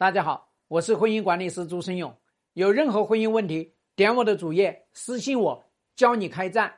大家好，我是婚姻管理师朱生勇。有任何婚姻问题，点我的主页私信我，教你开战。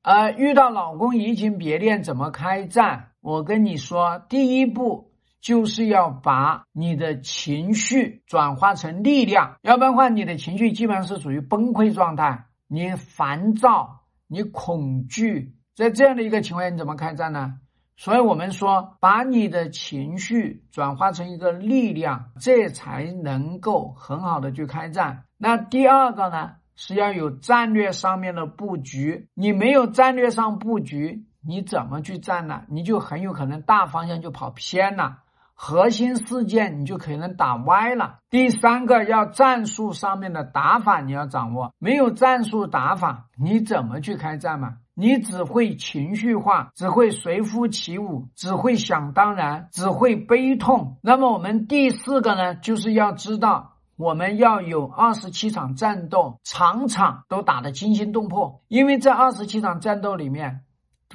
呃，遇到老公移情别恋怎么开战？我跟你说，第一步就是要把你的情绪转化成力量，要不然的话，你的情绪基本上是处于崩溃状态，你烦躁，你恐惧，在这样的一个情况下，你怎么开战呢？所以我们说，把你的情绪转化成一个力量，这才能够很好的去开战。那第二个呢，是要有战略上面的布局。你没有战略上布局，你怎么去战呢？你就很有可能大方向就跑偏了，核心事件你就可能打歪了。第三个，要战术上面的打法你要掌握。没有战术打法，你怎么去开战嘛？你只会情绪化，只会随夫起舞，只会想当然，只会悲痛。那么我们第四个呢，就是要知道，我们要有二十七场战斗，场场都打得惊心动魄。因为这二十七场战斗里面，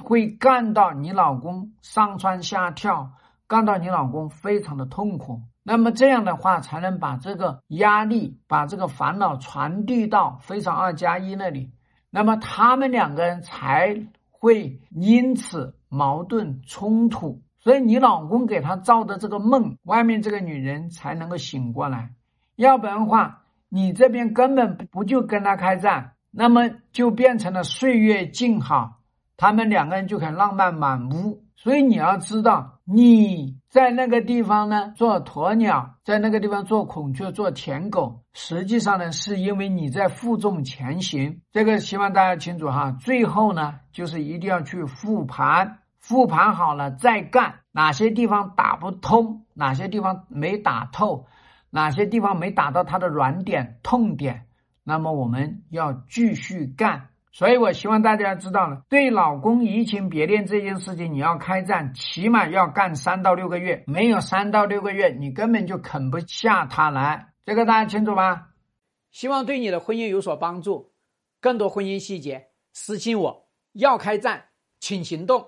会干到你老公上蹿下跳，干到你老公非常的痛苦。那么这样的话，才能把这个压力、把这个烦恼传递到非常二加一那里。那么他们两个人才会因此矛盾冲突，所以你老公给他造的这个梦，外面这个女人才能够醒过来，要不然的话，你这边根本不就跟他开战，那么就变成了岁月静好，他们两个人就很浪漫满屋。所以你要知道，你在那个地方呢做鸵鸟，在那个地方做孔雀、做舔狗，实际上呢是因为你在负重前行。这个希望大家清楚哈。最后呢，就是一定要去复盘，复盘好了再干。哪些地方打不通，哪些地方没打透，哪些地方没打到他的软点、痛点，那么我们要继续干。所以，我希望大家知道了，对老公移情别恋这件事情，你要开战，起码要干三到六个月。没有三到六个月，你根本就啃不下他来。这个大家清楚吧？希望对你的婚姻有所帮助。更多婚姻细节，私信我。要开战，请行动。